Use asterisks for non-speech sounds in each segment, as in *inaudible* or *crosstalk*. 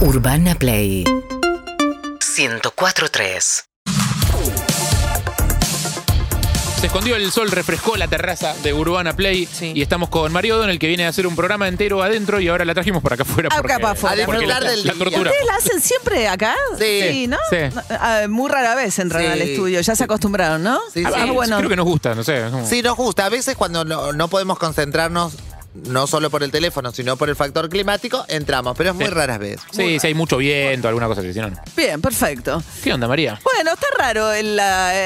Urbana Play 104.3 Se escondió el sol, refrescó la terraza de Urbana Play Sí. y estamos con Mario Don, el que viene a hacer un programa entero adentro y ahora la trajimos por acá afuera. Acá porque, para afuera. A porque disfrutar la, del la día. tortura. ¿Ustedes la hacen siempre acá? Sí. ¿no? Sí. No, ah, Muy rara vez entran Sí. al estudio, ya se acostumbraron, ¿no? Sí, Ah, sí. bueno. Creo que nos gusta, no sé. es como- Sí, nos gusta. A veces cuando no, no podemos concentrarnos, no solo por el teléfono, sino por el factor climático, entramos, pero es muy Sí. raras veces. Sí, si hay mucho viento, alguna cosa así, si no, no. Bien, perfecto. ¿Qué onda, María? Bueno, está raro. el, eh,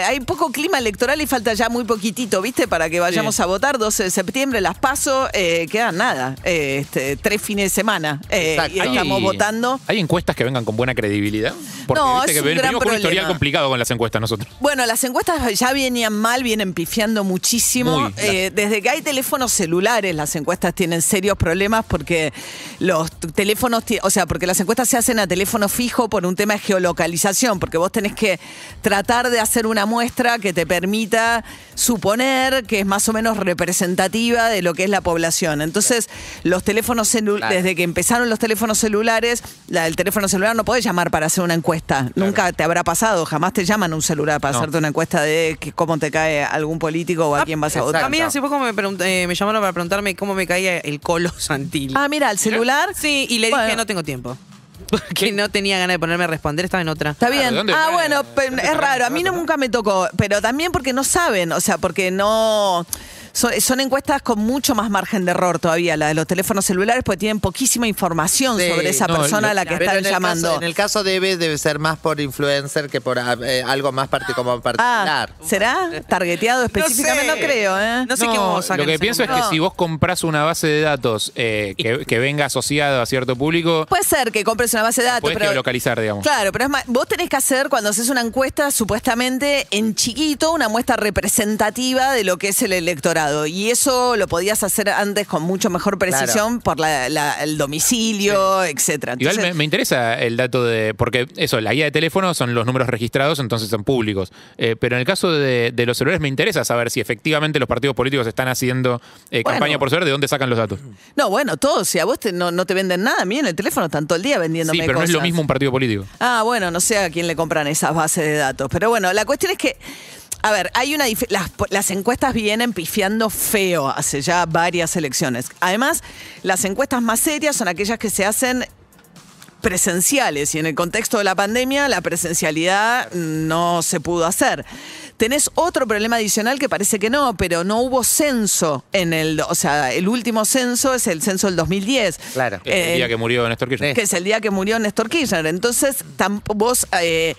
hay poco clima electoral y falta ya muy poquitito, ¿viste? Para que vayamos Sí. a votar. 12 de septiembre las paso. Eh, quedan nada. eh, este, tres fines de semana. eh, Exacto. y estamos ¿Hay- votando. ¿Hay encuestas que vengan con buena credibilidad? Porque No, viste es que un ven- gran venimos con un historial problema. complicado con las encuestas nosotros. Bueno, las encuestas ya venían mal, vienen pifiando muchísimo. Muy. Eh, desde que hay teléfonos celulares, las encuestas tienen serios problemas porque los teléfonos, o sea, porque las encuestas se hacen a teléfono fijo por un tema de geolocalización, porque vos tenés que tratar de hacer una muestra que te permita suponer que es más o menos representativa de lo que es la población. Entonces, los teléfonos celu- Claro. desde que empezaron los teléfonos celulares, la- el teléfono celular no podés llamar para hacer una encuesta. Nunca te habrá pasado, jamás te llaman un celular para No. hacerte una encuesta de que- cómo te cae algún político o a Ah, quién vas a votar. A mí hace poco me, eh, me llamaron para preguntarme cómo me caía el colo santil. Ah, mira, el celular. sí, y le Bueno. dije no tengo tiempo. *laughs* Porque no tenía ganas de ponerme a responder, estaba en otra. Está Claro, bien. ¿de dónde- ah, bueno, ¿de pe- dónde es raro. A mí no, nunca me tocó, pero también porque no saben, o sea, porque no... Son, son encuestas con mucho más margen de error todavía, la de los teléfonos celulares, porque tienen poquísima información Sí. sobre esa No, persona a la que están llamando. Caso, en el caso de Eve debe ser más por influencer que por eh, algo más parti- como Ah, particular. ¿será targeteado específicamente? No, sé. creo, ¿eh? No sé No, cómo sacan Lo que pienso es que No. si vos compras una base de datos eh, que, que venga asociada a cierto público, Puede ser que compres una base de datos, puedes pero... geolocalizar, digamos. Claro, pero es más, vos tenés que hacer cuando haces una encuesta, supuestamente en chiquito, una muestra representativa de lo que es el electorado. Y eso lo podías hacer antes con mucho mejor precisión por la- la- el domicilio, etcétera. Igual me, me interesa el dato de. Porque eso, la guía de teléfono son los números registrados, entonces son públicos. Eh, pero en el caso de, de los celulares, me interesa saber si efectivamente los partidos políticos están haciendo eh, Bueno. campaña por saber de dónde sacan los datos. No, bueno, todos. Si a vos te- no, no te venden nada, a mí en el teléfono están todo el día vendiéndome Sí, pero no es lo mismo un partido político. Ah, bueno, no sé a quién le compran esas bases de datos. Pero bueno, la cuestión es que, a ver, hay una las, las encuestas vienen pifiando feo hace ya varias elecciones. Además, las encuestas más serias son aquellas que se hacen presenciales y en el contexto de la pandemia la presencialidad no se pudo hacer. Tenés otro problema adicional que parece que no, pero no hubo censo en el, o sea, el último censo es el censo del 2010. Claro. El Eh, día que murió Néstor Kirchner. que es el día que murió Néstor Kirchner. Entonces, vos eh,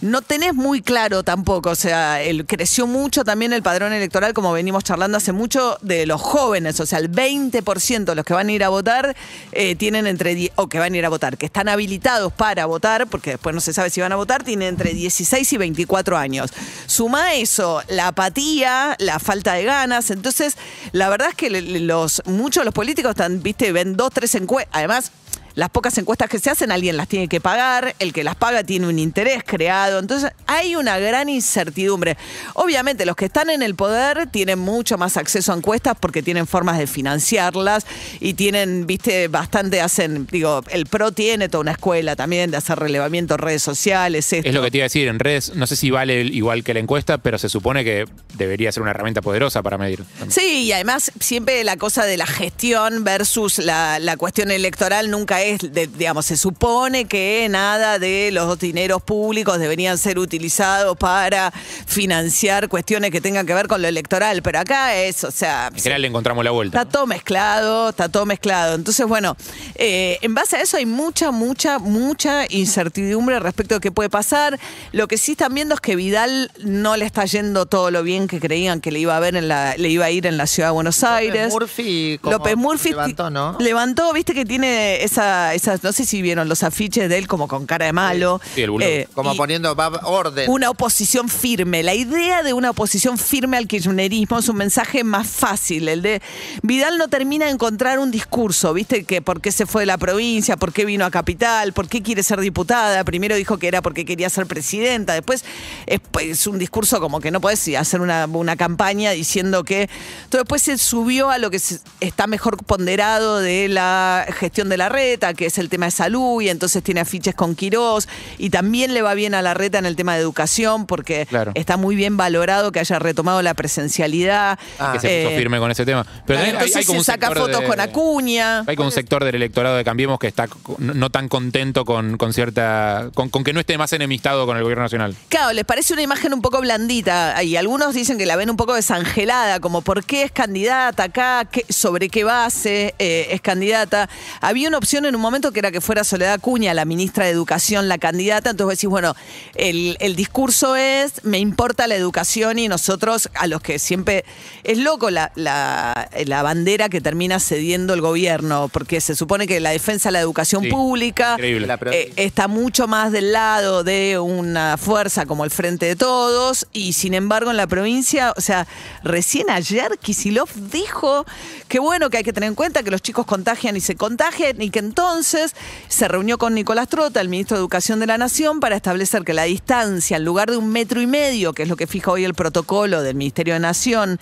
no tenés muy claro tampoco, o sea, el, creció mucho también el padrón electoral, como venimos charlando hace mucho, de los jóvenes, o sea, el 20% de los que van a ir a votar eh, tienen entre, o que van a ir a votar, que están habilitados para votar, porque después no se sabe si van a votar, tienen entre 16 y 24 años. Suma eso la apatía, la falta de ganas, entonces, la verdad es que los, muchos de los políticos están, viste, ven dos, tres encuestas, además las pocas encuestas que se hacen, alguien las tiene que pagar, el que las paga tiene un interés creado, entonces hay una gran incertidumbre. Obviamente los que están en el poder tienen mucho más acceso a encuestas porque tienen formas de financiarlas y tienen, viste, bastante hacen, digo, el PRO tiene toda una escuela también de hacer relevamiento en redes sociales. Esto. Es lo que te iba a decir, en redes, no sé si vale igual que la encuesta, pero se supone que debería ser una herramienta poderosa para medir. Sí, y además siempre la cosa de la gestión versus la, la cuestión electoral nunca es, de- digamos, se supone que nada de los dineros públicos deberían ser utilizados para financiar cuestiones que tengan que ver con lo electoral, pero acá es, o sea... En general le encontramos la vuelta. Está todo mezclado, está todo mezclado. Entonces, bueno, eh, en base a eso hay mucha, mucha, mucha incertidumbre respecto a qué puede pasar. Lo que sí están viendo es que Vidal no le está yendo todo lo bien que creían que le iba a ver en la, le iba a ir en la ciudad de Buenos Aires. Murphy, como López Murphy levantó, ¿no? levantó, viste que tiene esa, esa, no sé si vieron los afiches de él como con cara de malo. Sí, el boludo. Como poniendo orden. una oposición firme. La idea de una oposición firme al kirchnerismo es un mensaje más fácil. El de Vidal no termina de encontrar un discurso, ¿viste? Que por qué se fue de la provincia, por qué vino a Capital, por qué quiere ser diputada. Primero dijo que era porque quería ser presidenta. Después es, pues, un discurso como que no puedes hacer una, una campaña diciendo que. Entonces después se subió a lo que se- está mejor ponderado de la gestión de la reta, reta, que es el tema de salud, y entonces tiene afiches con Quirós, y también le va bien a la reta en el tema de educación, porque Claro. está muy bien valorado que haya retomado la presencialidad. Ah. que se puso Eh, firme con ese tema. Pero hay- entonces hay, como se un saca fotos de- con Acuña. Hay como un sector del electorado de Cambiemos que está no, no tan contento con, con cierta. Con, con que no esté más enemistado con el gobierno nacional. Claro, les parece una imagen un poco blandita y algunos dicen que la ven un poco desangelada, como por qué es candidata acá, ¿Qué- sobre qué base eh, es candidata. Había una opción en un momento que era que fuera Soledad Acuña, la ministra de Educación, la candidata, entonces vos decís, bueno, el, el discurso es, me importa la educación y nosotros a los que siempre... Es loco la, la, la bandera que termina cediendo el gobierno, porque se supone que la defensa de la educación Sí, pública eh, está mucho más del lado de una fuerza como el Frente de Todos y sin embargo en la provincia, o sea, recién ayer Kisilov dijo que bueno, que hay que tener en cuenta que los chicos contagian y se contagian y que entonces se reunió con Nicolás Trota, el ministro de Educación de la Nación, para establecer que la distancia, en lugar de un metro y medio, que es lo que fija hoy el protocolo del Ministerio de Nación,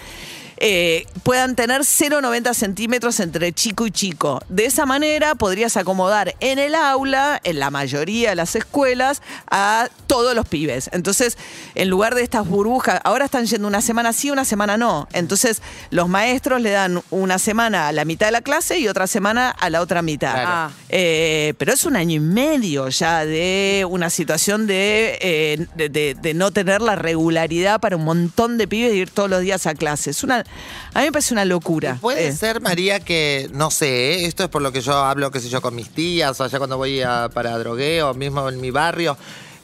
eh, puedan tener 0,90 centímetros entre chico y chico. De esa manera podrías acomodar en el aula, en la mayoría de las escuelas, a todos los pibes. Entonces, en lugar de estas burbujas, ahora están yendo una semana sí, una semana no. Entonces, los maestros le dan una semana a la mitad de la clase y otra semana a la otra mitad. Eh, pero es un año y medio ya de una situación de, eh, de, de- de no tener la regularidad para un montón de pibes de ir todos los días a clase. Es una, a mí me parece una locura. Puede Eh, ser, María, que, no sé, esto es por lo que yo hablo, qué sé yo, con mis tías, o allá cuando voy a, para drogueo, mismo en mi barrio,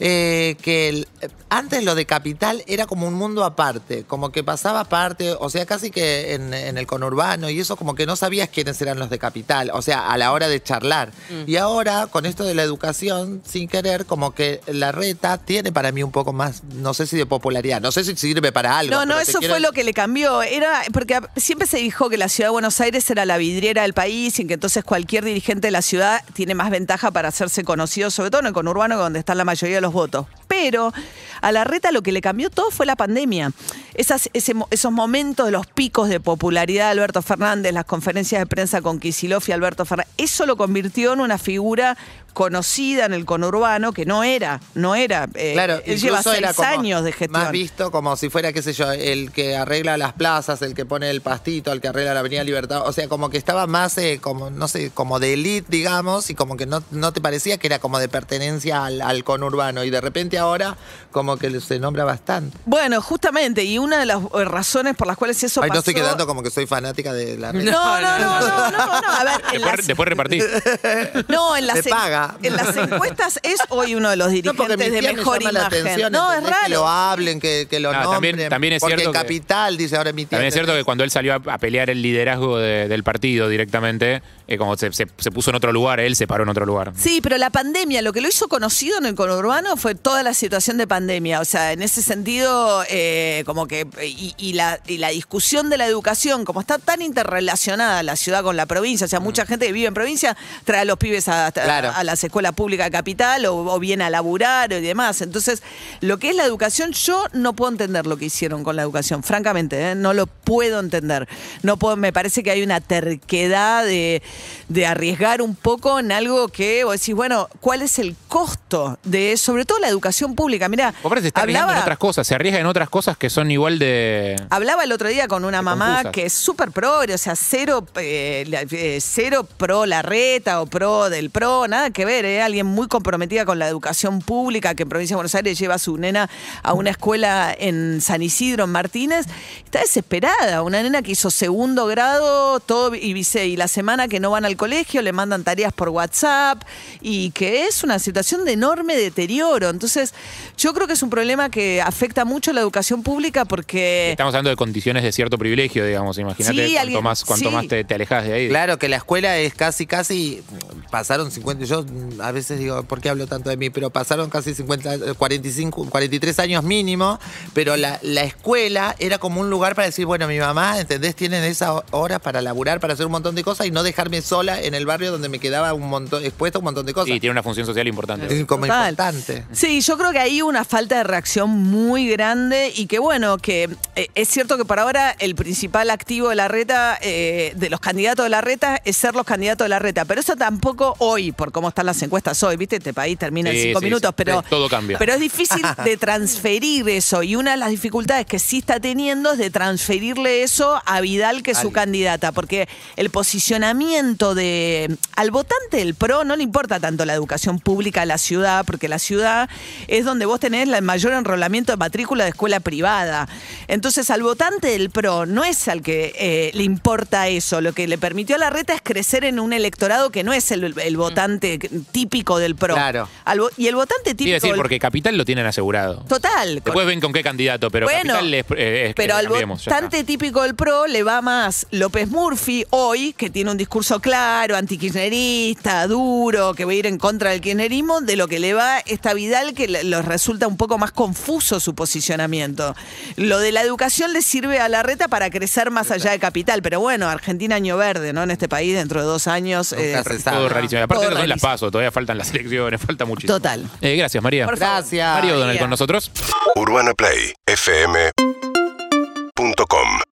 eh, que el- antes lo de capital era como un mundo aparte, como que pasaba aparte, o sea, casi que en, en el conurbano y eso como que no sabías quiénes eran los de capital, o sea, a la hora de charlar. Y ahora, con esto de la educación, sin querer, como que la reta tiene para mí un poco más, no sé si de popularidad, no sé si sirve para algo. No, no, eso quiero- fue lo que le cambió. Era porque siempre se dijo que la ciudad de Buenos Aires era la vidriera del país y que entonces cualquier dirigente de la ciudad tiene más ventaja para hacerse conocido, sobre todo en el conurbano, donde están la mayoría de los votos. Pero a la reta lo que le cambió todo fue la pandemia. Esos momentos de los picos de popularidad de Alberto Fernández, las conferencias de prensa con Kicillof y Alberto Fernández, eso lo convirtió en una figura conocida en el conurbano que no era, no era. eh, Claro, él lleva seis era como años de gestión. Más visto como si fuera, qué sé yo, el que arregla las plazas, el que pone el pastito, el que arregla la Avenida Libertad. O sea, como que estaba más, eh, como, no sé, como de elite, digamos, y como que no, no te parecía que era como de pertenencia al, al conurbano. Y de repente ahora, como que se nombra bastante. Bueno, justamente, y una de las eh, razones por las cuales eso Ay, no estoy quedando como que soy fanática de la red. No, no, no, no, no, no, a ver, *laughs* Después, las, después repartís. *laughs* no, en las, Me en- *laughs* en las encuestas es hoy uno de los No, dirigentes porque de me mejor la imagen. atención, no, es ¿entendés? Que lo raro. hablen, que, que lo Ah, nombren. también- también es porque cierto que- Capital, dice ahora mi tía. También es cierto que cuando él salió a, a pelear el liderazgo de- del partido directamente, eh, como se, se- se puso en otro lugar, él se paró en otro lugar. Sí, pero la pandemia, lo que lo hizo conocido en el conurbano fue toda la situación de pandemia. O sea, en ese sentido, eh, como que. Y, y la, y la discusión de la educación, como está tan interrelacionada la ciudad con la provincia, o sea, mucha gente que vive en provincia trae a los pibes a, a- Claro. a las escuelas públicas de capital o, o viene a laburar y demás. Entonces, lo que es la educación, yo no puedo entender lo que hicieron con la educación, francamente, ¿eh? no lo puedo entender. No puedo, me parece que hay una terquedad de, de arriesgar un poco en algo que vos decís, bueno, ¿cuál es el costo de, sobre todo la educación pública? Mira, se está arriesgando en hablaba, otras cosas, se arriesga en otras cosas que son igual de. hablaba el otro día con una mamá confusas. que es súper progre, o sea, cero, eh, eh, cero pro la reta o pro del pro, nada que ver, ¿eh? alguien muy comprometida con la educación pública que en Provincia de Buenos Aires lleva a su nena a una escuela en San Isidro, en Martínez, está desesperada, una nena que hizo segundo grado, todo y, dice, y la semana que no van al colegio le mandan tareas por WhatsApp y que es una situación de enorme deterioro. Entonces, yo creo que es un problema que afecta mucho a la educación pública porque... Estamos hablando de condiciones de cierto privilegio, digamos. Imagínate Sí, cuanto alguien- más, cuanto sí. más te, te alejas de ahí. Claro que la escuela es casi, casi, pasaron 50, yo mm, a veces digo, ¿por qué hablo tanto de mí? Pero pasaron casi 50, eh, 45, 43 años mínimo, pero la, la escuela era como un lugar para decir, bueno, mi mamá, ¿entendés? Tienen esas horas para laburar, para hacer un montón de cosas y no dejarme sola en el barrio donde me quedaba un montón, expuesto a un montón de cosas. Sí, tiene una función social importante. Es como Total. importante. Sí, yo creo que hay una falta de reacción muy grande y que bueno, que eh, es cierto que por ahora el principal activo de la reta, eh, de los candidatos de la reta, es ser los candidatos de la reta. Pero eso tampoco hoy, por cómo están las encuestas hoy, ¿viste? Este país termina en Sí, cinco sí, minutos, sí. pero, Sí, todo cambia. pero es difícil *laughs* de transferir eso. Y una de las dificultades que sí está teniendo es de transferirle eso a Vidal, que es su candidata. Porque el posicionamiento de al votante del PRO no le importa tanto la educación pública de la ciudad, porque la ciudad es donde vos tenés el mayor enrolamiento de matrícula de escuela privada. Entonces, al votante del PRO no es al que eh, le importa eso. Lo que le permitió a la reta es crecer en un electorado que no es el, el votante típico del PRO. Claro. Al vo- y el votante típico. decir, del- porque Capital lo tienen asegurado. Total. Después ven con qué candidato, pero Bueno, Capital es, eh, es- Pero al cambiemos, ya votante típico del PRO le va más López Murphy hoy, que tiene un discurso claro, antikirchnerista, duro, que va a ir en contra del kirchnerismo, de lo que le va esta Vidal, que le- les resulta un poco más confuso su posicionamiento. Lo de la educación le sirve a la reta para crecer más allá de capital, pero bueno, Argentina año verde, ¿no? En este país, dentro de dos años. Nunca eh, se sabe. Todo aparte Todo no son las paso todavía faltan las elecciones, *laughs* falta muchísimo. Total. Eh, gracias, María. Gracias. Mario Donald con nosotros. UrbanaPlayFM.com